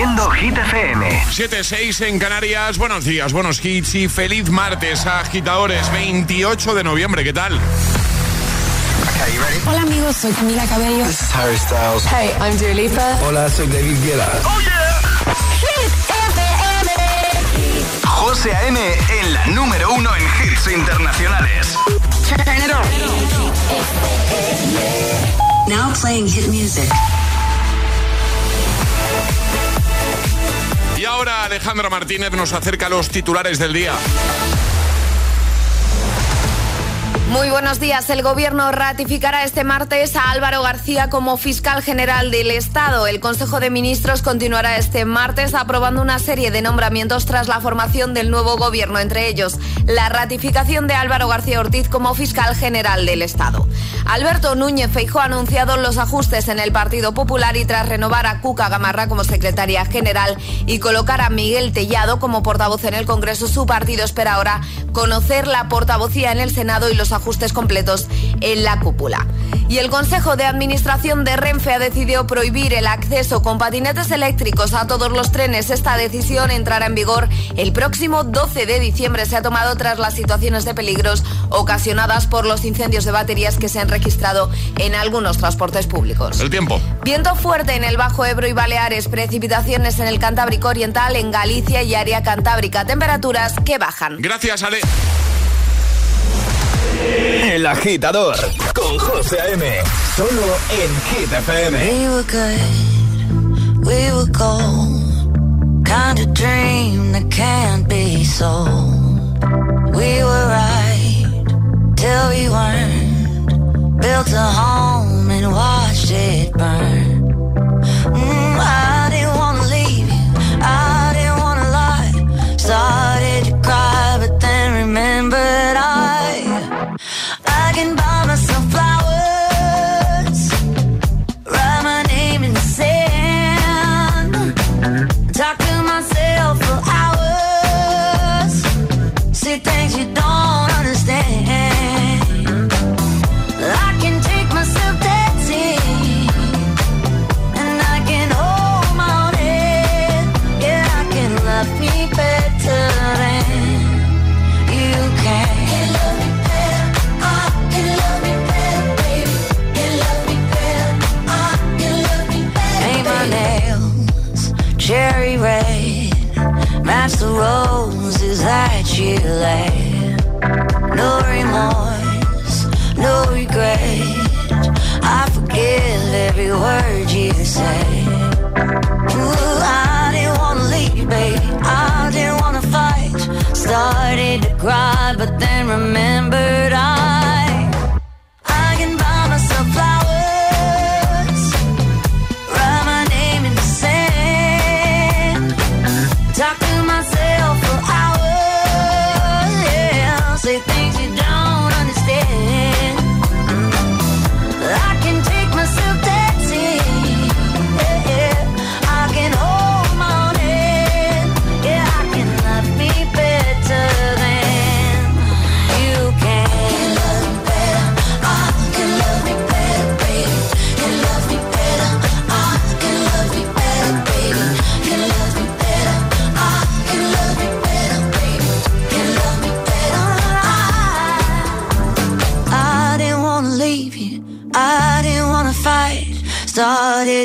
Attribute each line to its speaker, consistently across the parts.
Speaker 1: Haciendo Hit FM.
Speaker 2: 7-6 en Canarias. Buenos días, buenos hits y feliz martes, agitadores. 28 de noviembre, ¿qué tal?
Speaker 3: Hola amigos, soy Camila Cabello.
Speaker 4: This is Harry Styles.
Speaker 5: Hey, I'm Dua Lipa.
Speaker 6: Hola, soy David Guetta.
Speaker 1: Oh yeah. Hit FM. José A.M. en la número uno en hits internacionales.
Speaker 7: Turn it on. Now playing hit music.
Speaker 2: Ahora Alejandra Martínez nos acerca a los titulares del día.
Speaker 8: Muy buenos días. El Gobierno ratificará este martes a Álvaro García como fiscal general del Estado. El Consejo de Ministros continuará este martes aprobando una serie de nombramientos tras la formación del nuevo Gobierno, entre ellos la ratificación de Álvaro García Ortiz como fiscal general del Estado. Alberto Núñez Feijóo ha anunciado los ajustes en el Partido Popular y tras renovar a Cuca Gamarra como secretaria general y colocar a Miguel Tellado como portavoz en el Congreso, su partido espera ahora conocer la portavocía en el Senado y los ajustes completos en la cúpula. Y el Consejo de Administración de Renfe ha decidido prohibir el acceso con patinetes eléctricos a todos los trenes. Esta decisión entrará en vigor el próximo 12 de diciembre. Se ha tomado tras las situaciones de peligros ocasionadas por los incendios de baterías que se han registrado en algunos transportes públicos.
Speaker 2: El tiempo.
Speaker 8: Viento fuerte en el Bajo Ebro y Baleares, precipitaciones en el Cantábrico Oriental, en Galicia y área cantábrica, temperaturas que bajan.
Speaker 2: Gracias, Ale.
Speaker 1: El agitador con José A.M. Solo en Hit FM.
Speaker 9: We were good, we were gold. Kind of dream that can't be sold. We were right till we weren't. Built a home and watched it burn. No remorse, no regret. I forgive every word you say. Ooh, I didn't wanna leave, babe. I didn't wanna fight. Started to cry, but then remembered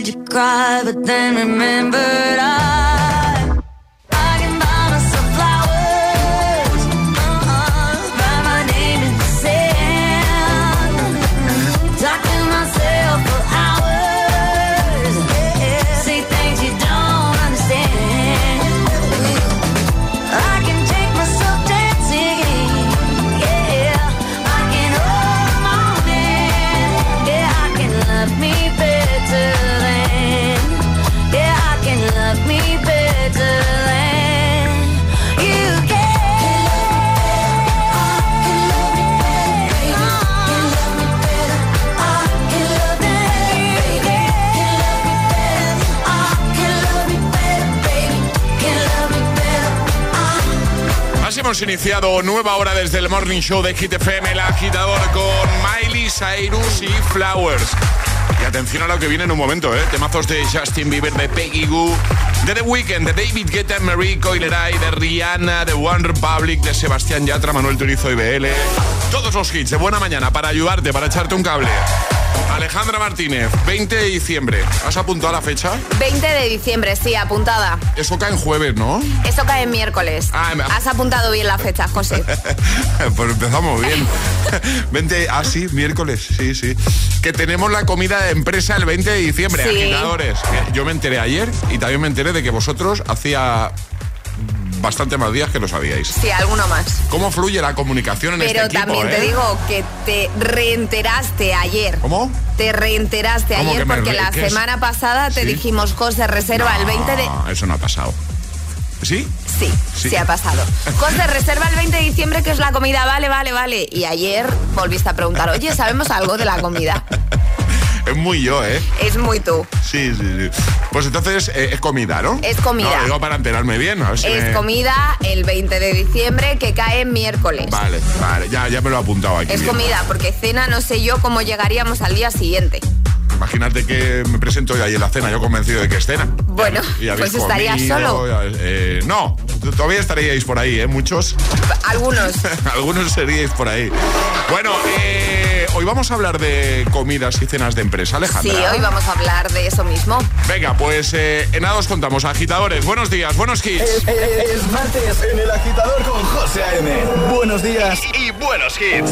Speaker 9: To cry, but then remembered I.
Speaker 2: hemos iniciado nueva hora desde el Morning Show de Hit FM, el agitador con Miley Cyrus y Flowers. Y atención a lo que viene en un momento, ¿eh? Temazos de Justin Bieber, de Peggy Goo, de The Weeknd, de David Guetta, Marie Coileray, de Rihanna, de One Republic, de Sebastián Yatra, Manuel Turizo y BL. Todos los hits de buena mañana para ayudarte, para echarte un cable. Alejandra Martínez, 20 de diciembre. ¿Has apuntado la fecha?
Speaker 8: 20 de diciembre, sí, apuntada.
Speaker 2: Eso cae en jueves, ¿no?
Speaker 8: Eso cae en miércoles.
Speaker 2: Ah,
Speaker 8: Has apuntado bien la fecha, José.
Speaker 2: pues empezamos bien. 20, ah, sí, miércoles, sí, sí. Que tenemos la comida de empresa el 20 de diciembre,
Speaker 8: Sí.
Speaker 2: agitadores. Yo me enteré ayer y también me enteré de que vosotros hacía bastante más días que lo sabíais.
Speaker 8: Sí, alguno más.
Speaker 2: ¿Cómo fluye la comunicación en
Speaker 8: Pero
Speaker 2: este equipo?
Speaker 8: también te
Speaker 2: eh?
Speaker 8: digo que te reenteraste ayer.
Speaker 2: ¿Cómo?
Speaker 8: Te reenteraste
Speaker 2: ¿Cómo
Speaker 8: ayer porque
Speaker 2: re-
Speaker 8: la
Speaker 2: es?
Speaker 8: semana pasada te
Speaker 2: Sí.
Speaker 8: dijimos José reserva el 20 de...
Speaker 2: No, eso no ha pasado. ¿Sí?
Speaker 8: Sí,
Speaker 2: Sí.
Speaker 8: sí, ha pasado. José, reserva el 20 de diciembre que es la comida, vale, vale, vale. Y ayer volviste a preguntar, oye, ¿sabemos algo de la comida?
Speaker 2: Es muy yo, ¿eh?
Speaker 8: Es muy tú.
Speaker 2: Sí, sí, sí. Pues entonces eh, es comida, ¿no?
Speaker 8: Es comida.
Speaker 2: No, digo para enterarme bien. A ver si
Speaker 8: Es
Speaker 2: me-
Speaker 8: comida el 20 de diciembre que cae miércoles.
Speaker 2: Vale, vale, ya, ya me lo he apuntado aquí.
Speaker 8: Es
Speaker 2: bien.
Speaker 8: comida, porque cena no sé yo cómo llegaríamos al día siguiente.
Speaker 2: Imagínate que me presento yo ahí en la cena, yo convencido de que es cena.
Speaker 8: Bueno,
Speaker 2: Y habéis
Speaker 8: pues estarías
Speaker 2: comido,
Speaker 8: solo.
Speaker 2: ya- eh, no, todavía estaríais por ahí, ¿eh? Muchos.
Speaker 8: Algunos.
Speaker 2: Algunos seríais por ahí. Bueno, eh, hoy vamos a hablar de comidas y cenas de empresa, Alejandra.
Speaker 8: Sí, hoy vamos a hablar de eso mismo.
Speaker 2: Venga, pues eh, en nada os contamos, agitadores. Buenos días, buenos hits.
Speaker 1: Es, es- es martes en el agitador con José A.M. Buenos días y, y buenos hits.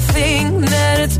Speaker 9: Think
Speaker 10: that it's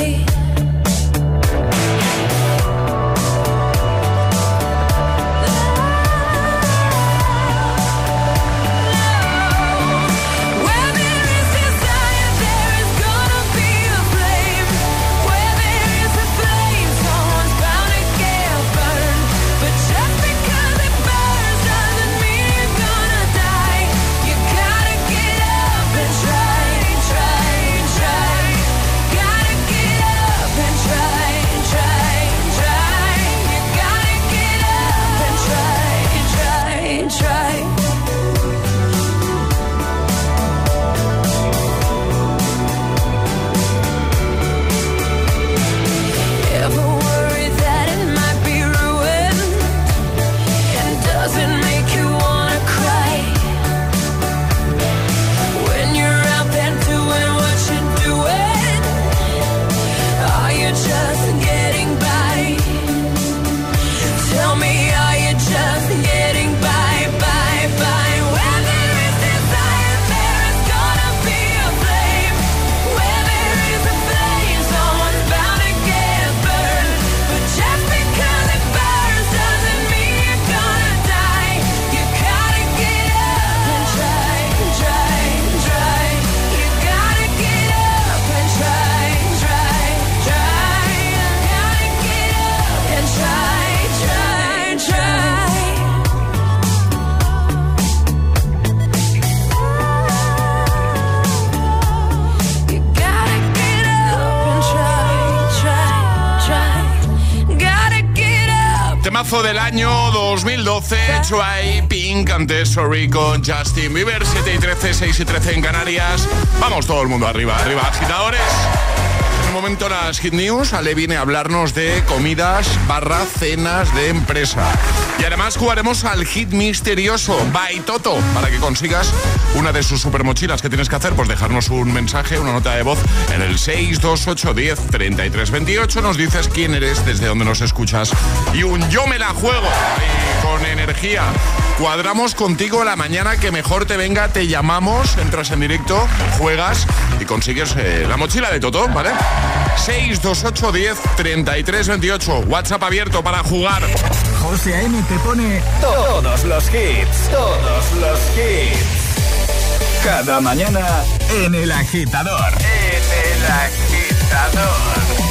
Speaker 2: Del año 2012, Try Pink antes Sorry con Justin Bieber, 7 y 13, 6 y 13 en Canarias. Vamos todo el mundo arriba, arriba, agitadores momento las Hit News, Ale viene a hablarnos de comidas barra cenas de empresa. Y además jugaremos al hit misterioso by Toto para que consigas una de sus super mochilas. que tienes que hacer? Pues dejarnos un mensaje, una nota de voz en el 628 10 33 28. Nos dices quién eres, desde dónde nos escuchas y un yo me la juego con energía. Cuadramos contigo la mañana que mejor te venga, te llamamos, entras en directo, juegas y consigues eh, la mochila de Toto, ¿vale? 628 10 33 28. WhatsApp abierto para jugar.
Speaker 1: José A.M. te pone todos los hits. Todos los hits. Cada mañana en el agitador. En el agitador.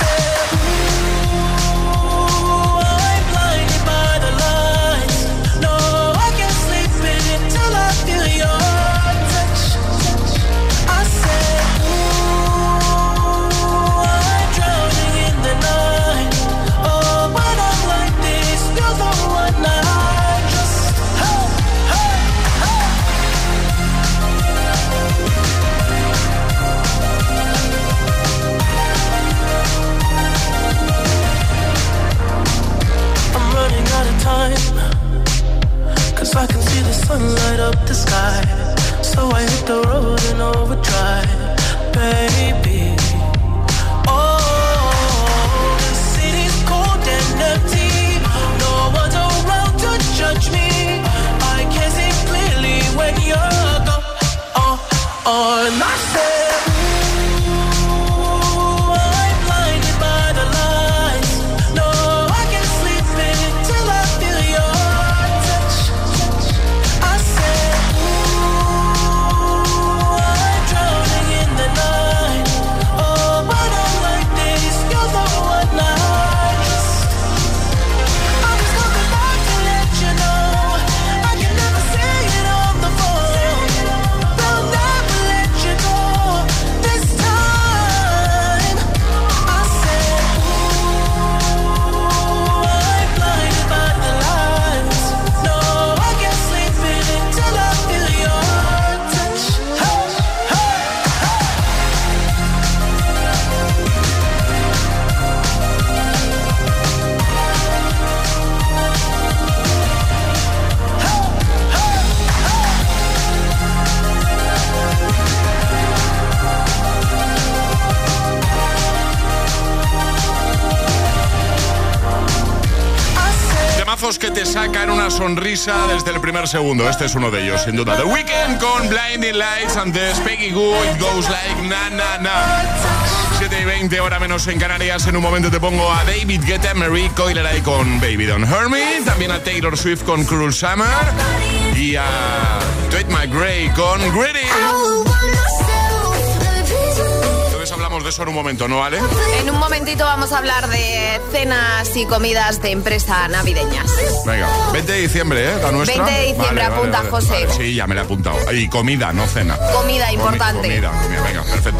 Speaker 6: light up the sky. So I hit the road in overdrive, baby.
Speaker 2: El primer segundo. Este es uno de ellos, sin duda. The Weekend con Blinding Lights, antes Peggy Goo, It Goes Like Na Na Na. 7 y 20, hora menos en Canarias. En un momento te pongo a David Guetta, Marie Coileray con Baby Don't Hurt. También a Taylor Swift con Cruel Summer. Y a Tweet My con Gritty. Eso en un momento, ¿no, Ale?
Speaker 8: En un momentito vamos a hablar de cenas y comidas de empresa navideñas.
Speaker 2: Venga, 20 de diciembre, ¿eh? La nuestra.
Speaker 8: 20 de diciembre, apunta, José.
Speaker 2: Vale, sí, ya me la he apuntado. Y comida, no cena.
Speaker 8: Comida
Speaker 2: Comi-
Speaker 8: importante.
Speaker 2: comida, comida, venga, perfecto.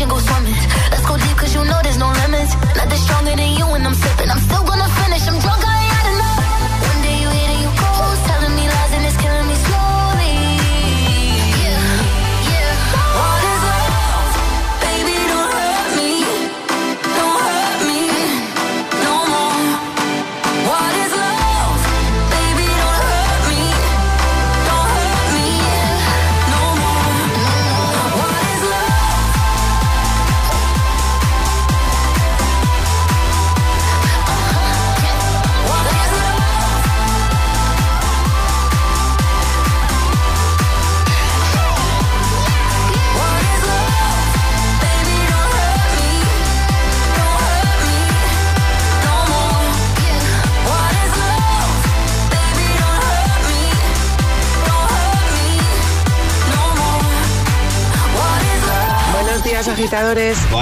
Speaker 11: ocean, go swimming.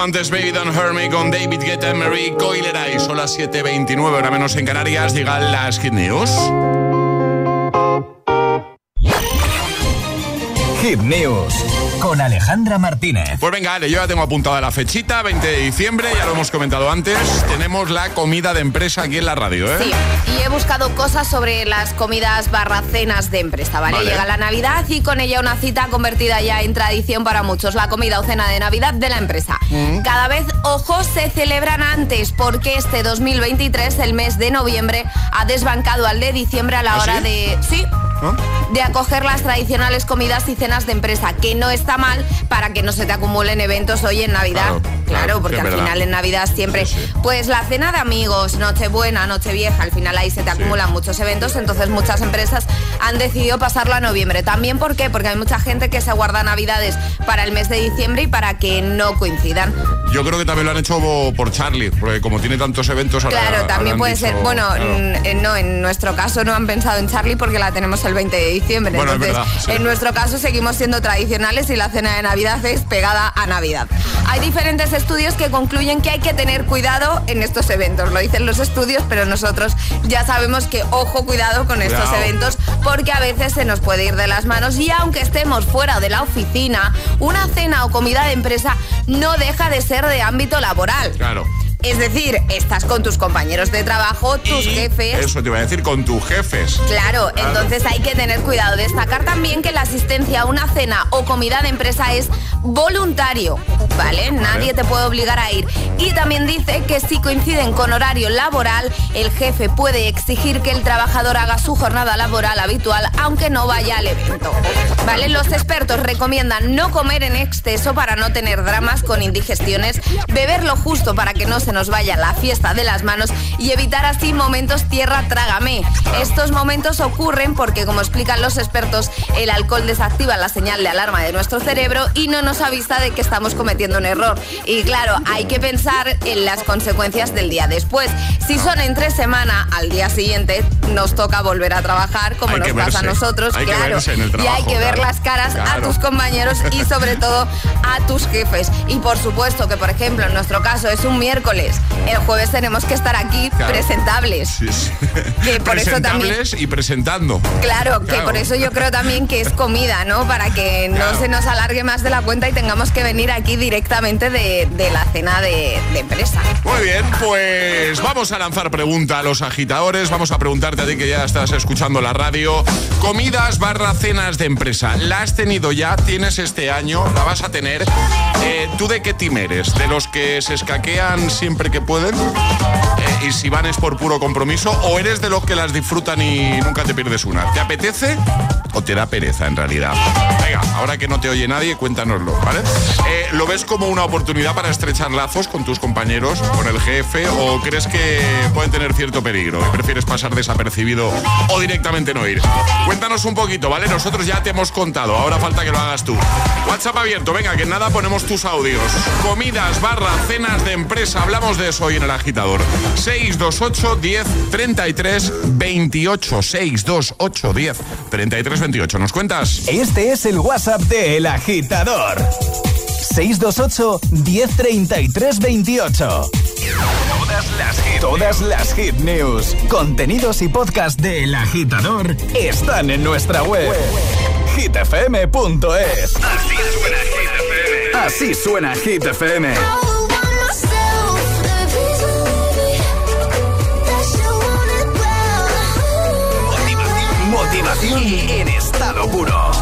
Speaker 2: Antes Baby Don't Hurt con David Guetta, Marie Coilera y son las 7.29, hora menos en Canarias, llegan las Hit News.
Speaker 1: News con Alejandra Martínez.
Speaker 2: Pues venga, Ale, yo ya tengo apuntada la fechita, 20 de diciembre, ya lo hemos comentado antes. Tenemos la comida de empresa aquí en la radio, ¿eh?
Speaker 8: Sí, y he buscado cosas sobre las comidas barra cenas de empresa, ¿vale? Llega la Navidad y con ella una cita convertida ya en tradición para muchos, la comida o cena de Navidad de la empresa. Mm. Cada vez, ojos, se celebran antes, porque este 2023, el mes de noviembre, ha desbancado al de diciembre a la ¿Ah, hora de... Sí, de acoger las tradicionales comidas y cenas de empresa, que no está mal para que no se te acumulen eventos hoy en Navidad. Claro, porque al final en Navidad siempre, pues la cena de amigos, Nochebuena, Nochevieja, al final ahí se te acumulan muchos eventos, entonces muchas empresas han decidido pasarlo a noviembre. También, ¿por qué? Porque hay mucha gente que se guarda Navidades para el mes de diciembre y para que no coincidan.
Speaker 2: Yo creo que también lo han hecho por Charlie, porque como tiene tantos eventos ahora,
Speaker 8: Claro, también puede ser. Bueno, no, en nuestro caso no han pensado en Charlie porque la tenemos el 20 de diciembre. Entonces, en nuestro caso seguimos siendo tradicionales y la cena de Navidad es pegada a Navidad. Hay diferentes estudios que concluyen que hay que tener cuidado en estos eventos. Lo dicen los estudios, pero nosotros ya sabemos que ojo, cuidado con estos eventos porque a veces se nos puede ir de las manos y aunque estemos fuera de la oficina, una cena o comida de empresa no deja de ser de ámbito laboral.
Speaker 2: Claro.
Speaker 8: Es decir, estás con tus compañeros de trabajo, tus jefes.
Speaker 2: Eso te iba a decir, con tus jefes.
Speaker 8: Claro, entonces hay que tener cuidado. Destacar también que la asistencia a una cena o comida de empresa es voluntario, ¿vale? Nadie te puede obligar a ir. Y también dice que si coinciden con horario laboral, el jefe puede exigir que el trabajador haga su jornada laboral habitual, aunque no vaya al evento. ¿Vale? Los expertos recomiendan no comer en exceso para no tener dramas con indigestiones, beber lo justo para que no se nos vaya la fiesta de las manos y evitar así momentos tierra trágame. Estos momentos ocurren porque, como explican los expertos, el alcohol desactiva la señal de alarma de nuestro cerebro y no nos avisa de que estamos cometiendo un error. Y claro, hay que pensar en las consecuencias del día después. Si son entre semana, al día siguiente nos toca volver a trabajar, como nos pasa a nosotros, claro. y hay que ver las caras a tus compañeros y sobre todo a tus jefes. Y por supuesto que, por ejemplo, en nuestro caso es un miércoles el jueves tenemos que estar aquí presentables.
Speaker 2: Que por eso también, y presentando.
Speaker 8: Claro, que por eso yo creo también que es comida, ¿no? Para que no se nos alargue más de la cuenta y tengamos que venir aquí directamente de, la cena de, de, empresa.
Speaker 2: Muy bien, pues vamos a lanzar pregunta a los agitadores. Vamos a preguntarte a ti que ya estás escuchando la radio. Comidas barra cenas de empresa. ¿La has tenido ya? ¿Tienes este año? ¿La vas a tener? Eh, ¿tú de qué team eres? ¿De los que se escaquean siempre que pueden? Eh, y si van es por puro compromiso, o eres de los que las disfrutan y nunca te pierdes una. ¿Te apetece o te da pereza en realidad? Venga, ahora que no te oye nadie, cuéntanoslo, ¿vale? Eh, ¿Lo ves como una oportunidad para estrechar lazos con tus compañeros, con el jefe, o crees que pueden tener cierto peligro y prefieres pasar desapercibido o directamente no ir? Cuéntanos un poquito, ¿vale? Nosotros ya te hemos contado, ahora falta que lo hagas tú. WhatsApp abierto, venga, que nada ponemos tus audios. Comidas, barra, cenas de empresa, hablamos de eso hoy en el agitador. 628 10 33 28 628 10 33 28. ¿Nos cuentas?
Speaker 9: Este es el WhatsApp de El Agitador. 628 1033 28. Todas las, hit, todas las hit news, contenidos y podcast de El Agitador están en nuestra web. hitfm.es. Así suena Hit FM. Así suena Hit FM. Motivación en estado puro.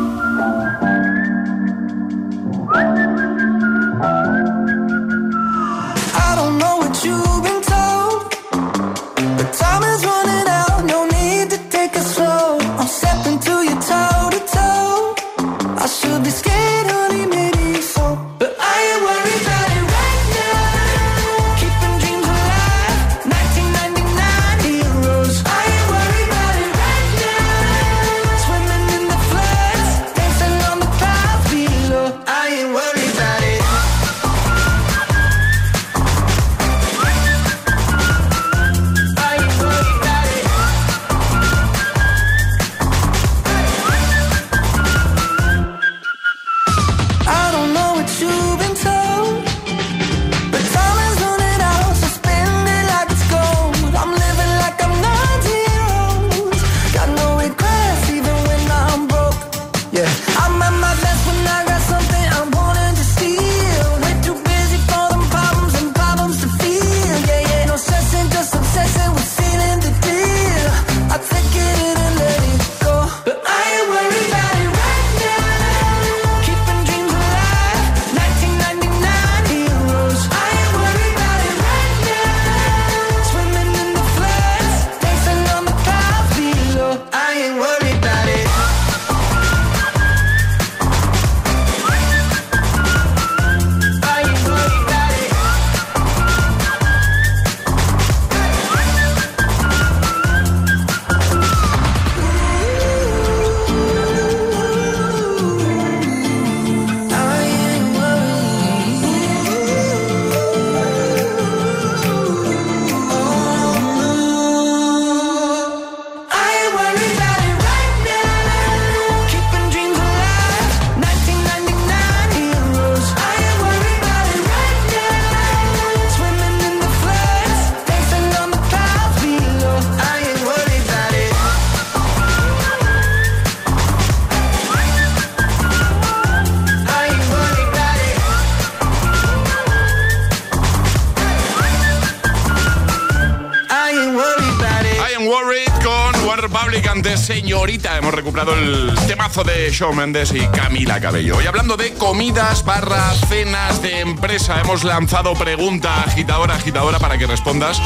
Speaker 2: El temazo de Shawn Mendes y Camila Cabello. Y hablando de comidas barra cenas de empresa, hemos lanzado pregunta agitadora, agitadora para que respondas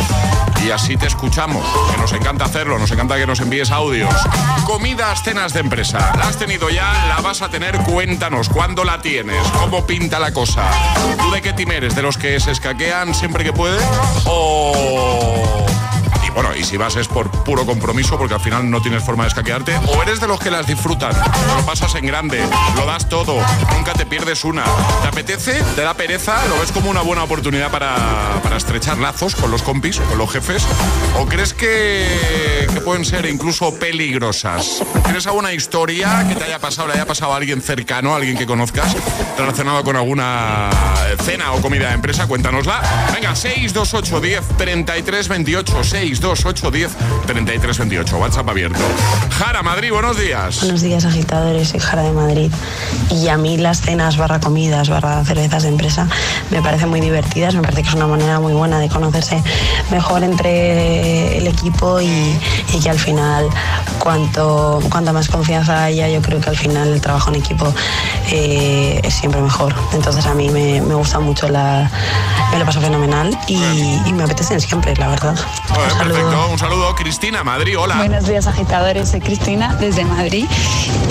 Speaker 2: y así te escuchamos. Que nos encanta hacerlo, nos encanta que nos envíes audios. Comidas, cenas de empresa. ¿La has tenido ya? ¿La vas a tener? Cuéntanos. ¿Cuándo la tienes? ¿Cómo pinta la cosa? ¿Tú de qué team eres? ¿De los que se escaquean siempre que puede? ¿O bueno, y si vas es por puro compromiso porque al final no tienes forma de escaquearte. O eres de los que las disfrutan, lo pasas en grande, lo das todo, nunca te pierdes una. ¿Te apetece? ¿Te da pereza? ¿Lo ves como una buena oportunidad para, estrechar lazos con los compis, con los jefes? ¿O crees que, que pueden ser incluso peligrosas? ¿Tienes alguna historia que te haya pasado, le haya pasado a alguien cercano, a alguien que conozcas, relacionado con alguna cena o comida de empresa? Cuéntanosla. Venga, 628 10 33 28 6 10 33 28. WhatsApp abierto. Jara, Madrid, buenos días.
Speaker 12: Buenos días, agitadores. Soy Jara de Madrid. Y a mí las cenas barra comidas, barra cervezas de empresa me parecen muy divertidas. Me parece que es una manera muy buena de conocerse mejor entre el equipo y, que al final, cuanto, cuanta más confianza haya, yo creo que al final el trabajo en equipo eh, es siempre mejor. Entonces a mí me, gusta mucho la. Me lo paso fenomenal y, me apetecen siempre, la verdad.
Speaker 2: Un saludo, Cristina, Madrid, hola.
Speaker 13: Buenos días, agitadores. Soy Cristina desde Madrid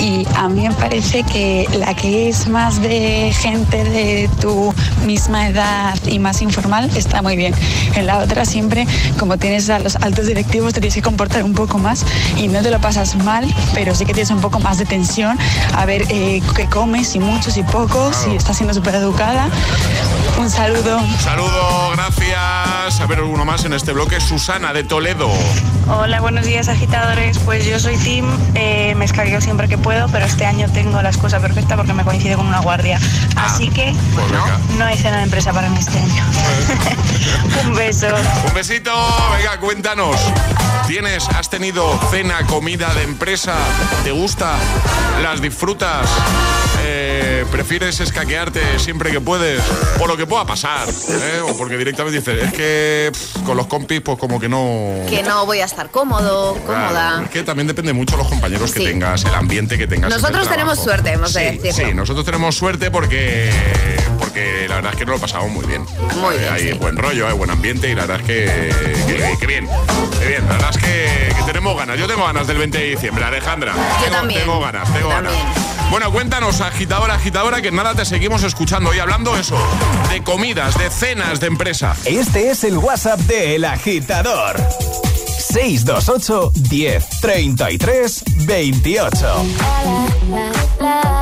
Speaker 13: y a mí me parece que la que es más de gente de tu misma edad y más informal está muy bien. En la otra siempre, como tienes a los altos directivos, te tienes que comportar un poco más y no te lo pasas mal, pero sí que tienes un poco más de tensión a ver eh, qué comes, y muchos y pocos, si estás siendo súper educada. Un saludo.
Speaker 2: Un saludo, gracias. A ver, uno más en este bloque. Susana de Toledo.
Speaker 14: Hola, buenos días, agitadores. Pues yo soy Tim. Eh, me escaqueo siempre que puedo, pero este año tengo la excusa perfecta porque me coincide con una guardia. Ah, Así que pues no, no hay cena de empresa para mí este año. Un beso.
Speaker 2: Un besito. Venga, cuéntanos. ¿Tienes, has tenido cena, comida de empresa? ¿Te gusta? ¿Las disfrutas? Eh, ¿Prefieres escaquearte siempre que puedes? Por lo que pueda pasar. ¿eh? O porque directamente dices, es que con los compis, pues como que no.
Speaker 8: Que no voy a estar cómodo, cómoda.
Speaker 2: Es que también depende mucho de los compañeros que tengas, el ambiente que tengas.
Speaker 8: Nosotros tenemos suerte, hemos
Speaker 2: sí,
Speaker 8: de
Speaker 2: Sí, nosotros tenemos suerte porque, porque la verdad es que nos lo pasamos muy bien.
Speaker 8: Muy bien.
Speaker 2: Hay buen rollo, hay buen ambiente y la verdad es que, que, bien. Que bien, la verdad es que, tenemos ganas. Yo tengo ganas del 20 de diciembre, Alejandra.
Speaker 8: Yo también.
Speaker 2: Tengo ganas, tengo ganas. Bueno, cuéntanos, agitadora, agitadora, que nada te seguimos escuchando y hablando eso, de comidas, de cenas, de empresa.
Speaker 1: Este es el WhatsApp de El Agitador. 628 10 33 28. Estás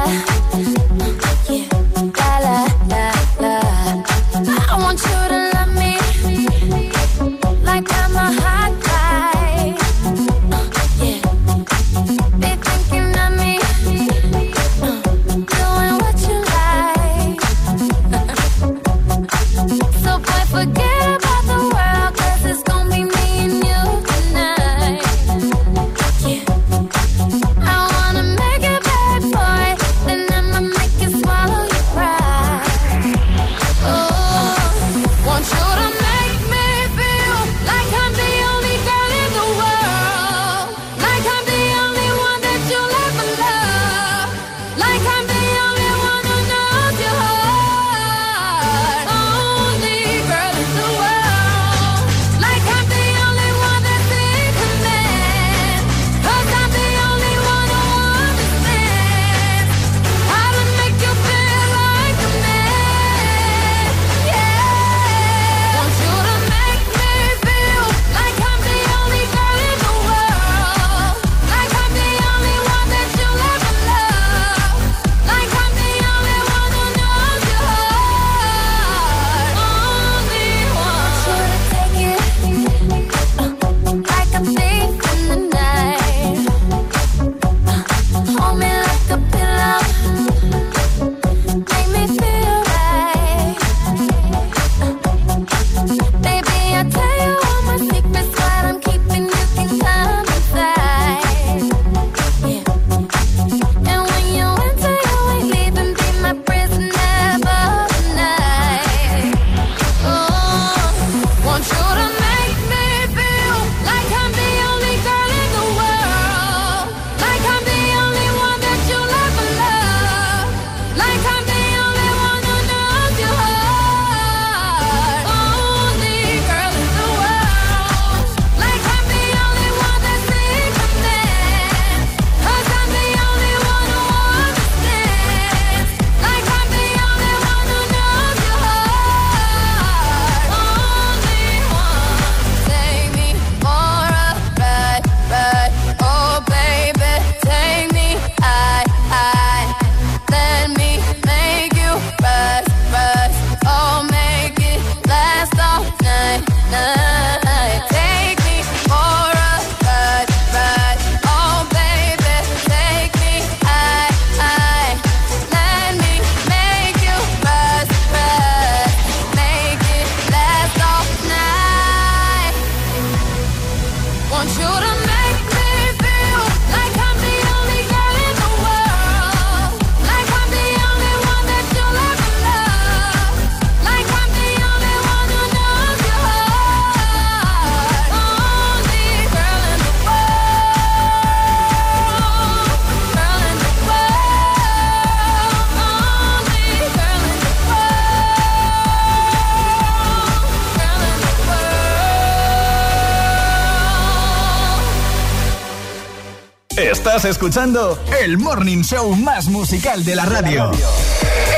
Speaker 1: escuchando el morning show más musical de la radio.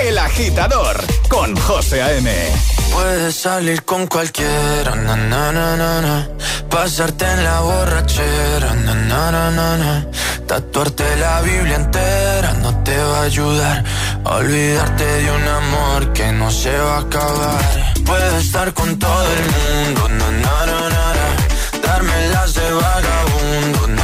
Speaker 1: El agitador con José A.M.
Speaker 15: Puedes salir con cualquiera, na, na, na, pasarte en la borrachera, na, tatuarte la Biblia entera no te va a ayudar. olvidarte de un amor que no se va a acabar. Puedes estar con todo el mundo, darme las de vagabundo,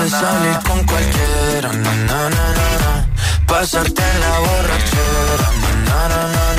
Speaker 15: Salir con cualquiera, na, na, na, na, Pasarte en la borrachera, na, na, na, na,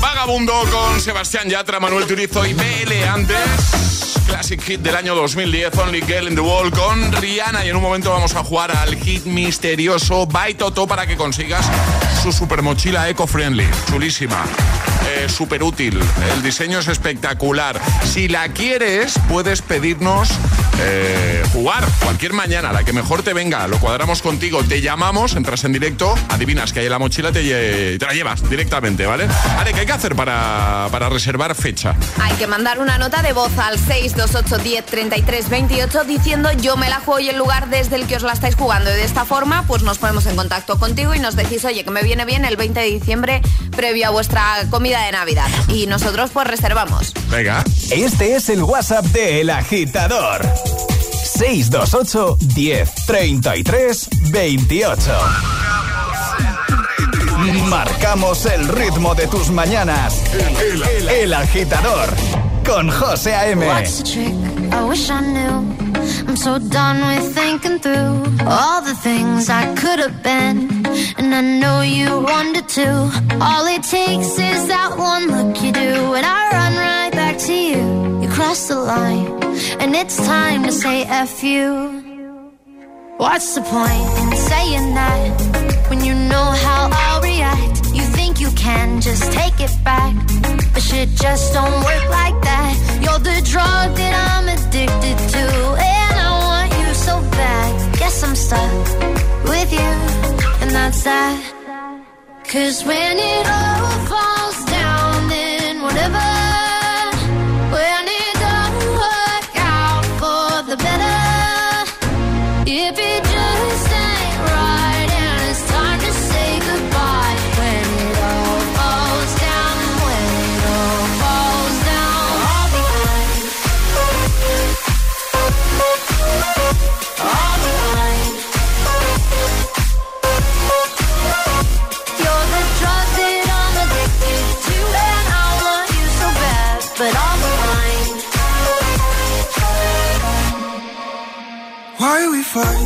Speaker 16: Vagabundo
Speaker 15: con
Speaker 2: Sebastián Yatra, Manuel Turizo y BL antes. Classic hit del año 2010, Only Girl in the Wall con Rihanna. Y en un momento vamos a jugar al hit misterioso By Toto para que consigas su super mochila eco-friendly. Chulísima. Eh, súper útil. El diseño es espectacular. Si la quieres, puedes pedirnos eh, jugar cualquier mañana, la que mejor te venga. Lo cuadramos contigo, te llamamos, entras en directo, adivinas que hay en la mochila te, te la llevas directamente, ¿vale? Vale, ¿qué hay que hacer para, para reservar fecha?
Speaker 8: Hay que mandar una nota de voz al 628 10 33 28 diciendo yo me la juego y el lugar desde el que os la estáis jugando. Y de esta forma, pues nos ponemos en contacto contigo y nos decís, oye, que me viene bien el 20 de diciembre previo a vuestra comida de Navidad. Y nosotros pues reservamos.
Speaker 2: Venga.
Speaker 1: Este es el WhatsApp de El Agitador. 628 1033 28. Marcamos el ritmo de tus mañanas. El, el, el agitador con José A.M.
Speaker 17: What's the trick? I wish I knew. I'm so done with thinking through all the things I could have been. And I know you wanted to. All it takes is that one look you do, and I run right back to you.
Speaker 18: You cross the line. and it's time to say F you. What's the point in saying that when you know how I'll react? You think you can just take it back, but shit just don't work like that. You're the drug that I'm addicted to, and I want you so bad. Guess I'm stuck with you, and that's that. Cause when it all falls.
Speaker 9: fight.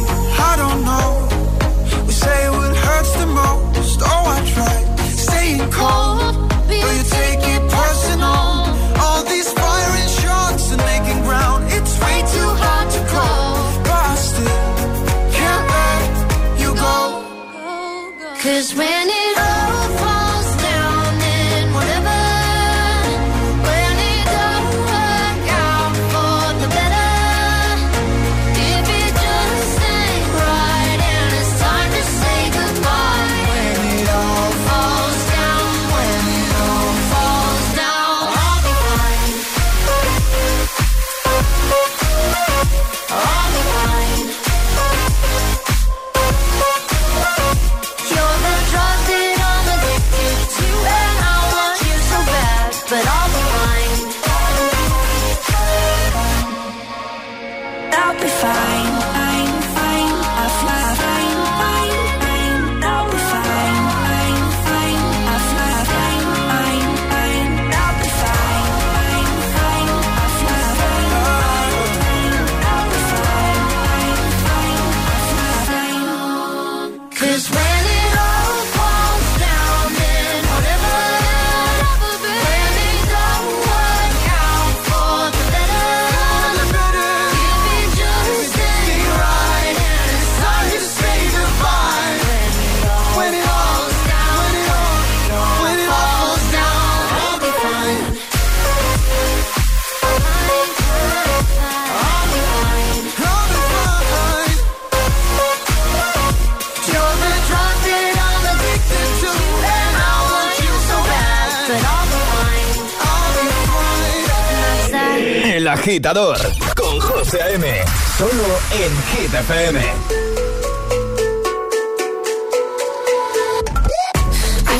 Speaker 1: agitador con José A.M. Solo en Hit FM.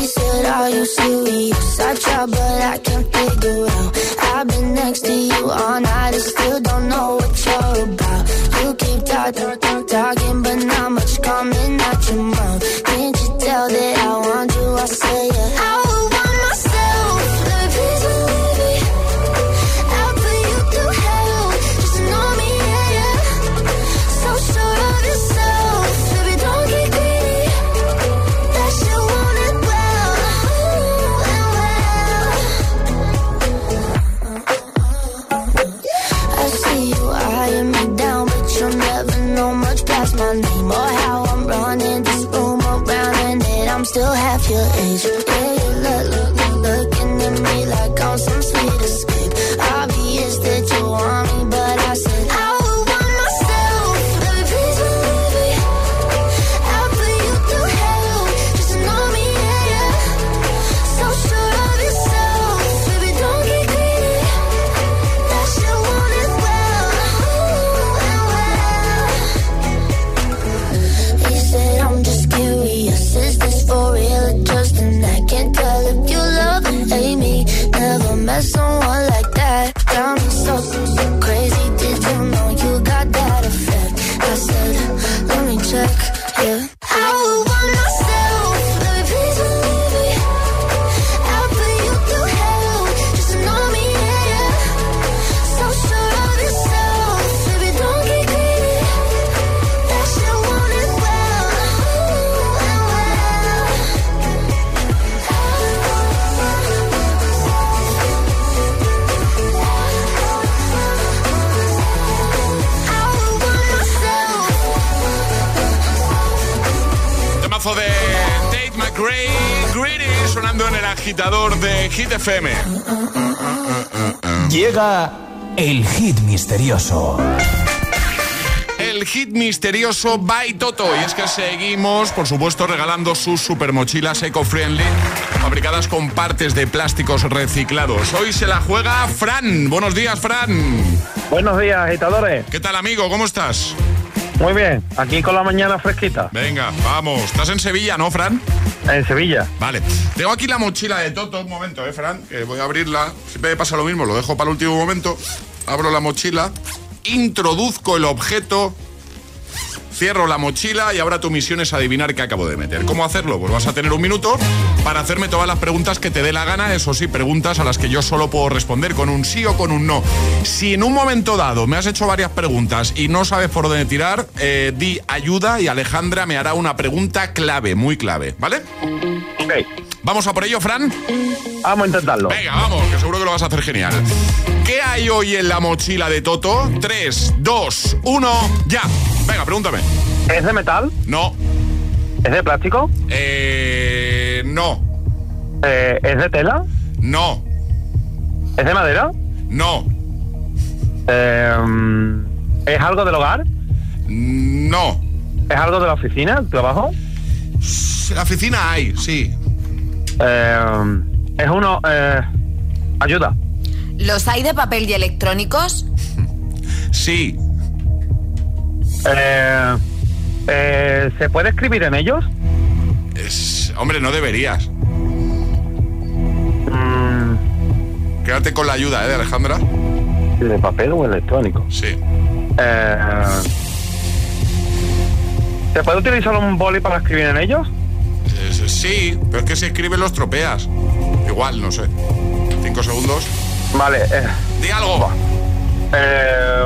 Speaker 19: Said, Are you serious? I try, but I can't figure out. I've been next to you all night and still don't know what you're about. You keep talk, talk, talk, talking, but not much coming out your mouth. Can't you tell that I want you? I say, yeah.
Speaker 1: Misterioso
Speaker 2: el hit misterioso by Toto. Y es que seguimos, por supuesto, regalando sus super mochilas eco-friendly, fabricadas con partes de plásticos reciclados. Hoy se la juega Fran. Buenos días, Fran.
Speaker 20: Buenos días, agitadores.
Speaker 2: ¿Qué tal, amigo? ¿Cómo estás?
Speaker 20: Muy bien, aquí con la mañana fresquita.
Speaker 2: Venga, vamos. Estás en Sevilla, ¿no, Fran?
Speaker 20: En Sevilla.
Speaker 2: Vale. Tengo aquí la mochila de Toto. Un momento, ¿eh, Fran? Que voy a abrirla. Siempre me pasa lo mismo, lo dejo para el último momento. Abro la mochila introduzco el objeto, cierro la mochila y ahora tu misión es adivinar qué acabo de meter. ¿Cómo hacerlo? Pues vas a tener un minuto para hacerme todas las preguntas que te dé la gana, eso sí, preguntas a las que yo solo puedo responder con un sí o con un no. Si en un momento dado me has hecho varias preguntas y no sabes por dónde tirar, eh, di ayuda y Alejandra me hará una pregunta clave, muy clave, ¿vale?
Speaker 20: Ok.
Speaker 2: ¿Vamos a por ello, Fran?
Speaker 20: Vamos a intentarlo.
Speaker 2: Venga, vamos, que seguro que lo vas a hacer genial. ¿Qué hay hoy en la mochila de Toto? 3, 2, 1, ya. Venga, pregúntame.
Speaker 20: ¿Es de metal?
Speaker 2: No.
Speaker 20: ¿Es de plástico?
Speaker 2: Eh. No.
Speaker 20: Eh, ¿Es de tela?
Speaker 2: No.
Speaker 20: ¿Es de madera?
Speaker 2: No.
Speaker 20: Eh, ¿Es algo del hogar?
Speaker 2: No.
Speaker 20: ¿Es algo de la oficina, el trabajo?
Speaker 2: La oficina hay, sí.
Speaker 20: Eh, es uno... Eh, ayuda.
Speaker 8: ¿Los hay de papel y electrónicos?
Speaker 2: Sí.
Speaker 20: Eh, eh, ¿Se puede escribir en ellos?
Speaker 2: Es, hombre, no deberías.
Speaker 20: Mm,
Speaker 2: Quédate con la ayuda, ¿eh, de Alejandra?
Speaker 20: ¿De papel o electrónico?
Speaker 2: Sí.
Speaker 20: Eh, ¿Se puede utilizar un boli para escribir en ellos?
Speaker 2: Sí, pero es que si escribes los tropeas. Igual, no sé. Cinco segundos.
Speaker 20: Vale. Eh,
Speaker 2: Di algo.
Speaker 20: eh,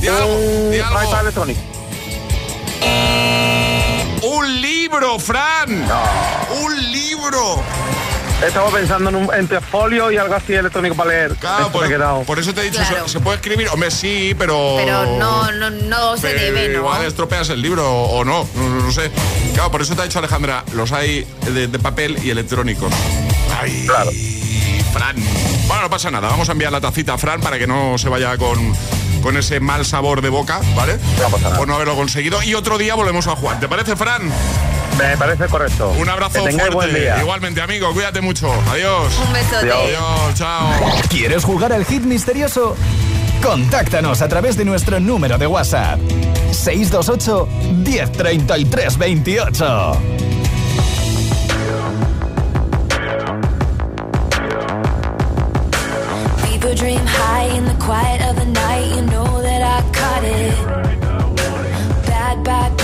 Speaker 2: Di algo. Di algo. Un libro, Fran. Un libro.
Speaker 20: Estaba pensando en, un, entre folio y algo así electrónico para leer.
Speaker 2: Claro, por, por eso te he dicho,
Speaker 8: Claro.
Speaker 2: ¿se, se puede escribir? Hombre, sí, pero...
Speaker 8: Pero no, no, no se
Speaker 2: Pero
Speaker 8: debe, ¿no?
Speaker 2: Igual estropeas el libro o no, no, no sé. Claro, por eso te ha dicho Alejandra, los hay de, de papel y electrónicos. Ay,
Speaker 20: Claro.
Speaker 2: Fran. Bueno, no pasa nada, vamos a enviar la tacita a Fran para que no se vaya con, con ese mal sabor de boca, ¿vale?
Speaker 20: No pasa nada.
Speaker 2: Por no haberlo conseguido. Y otro día volvemos a jugar. ¿Te parece, Fran?
Speaker 20: Me parece correcto.
Speaker 2: Un abrazo fuerte.
Speaker 20: buen día.
Speaker 2: Igualmente, amigo, cuídate mucho. Adiós.
Speaker 8: Un besote.
Speaker 20: Adiós.
Speaker 2: Adiós, chao.
Speaker 1: ¿Quieres jugar al hit misterioso? Contáctanos a través de nuestro número de WhatsApp. 628 1033 28.
Speaker 9: People dream high in the quiet of the night. You know that I caught it. Bad, bad boy,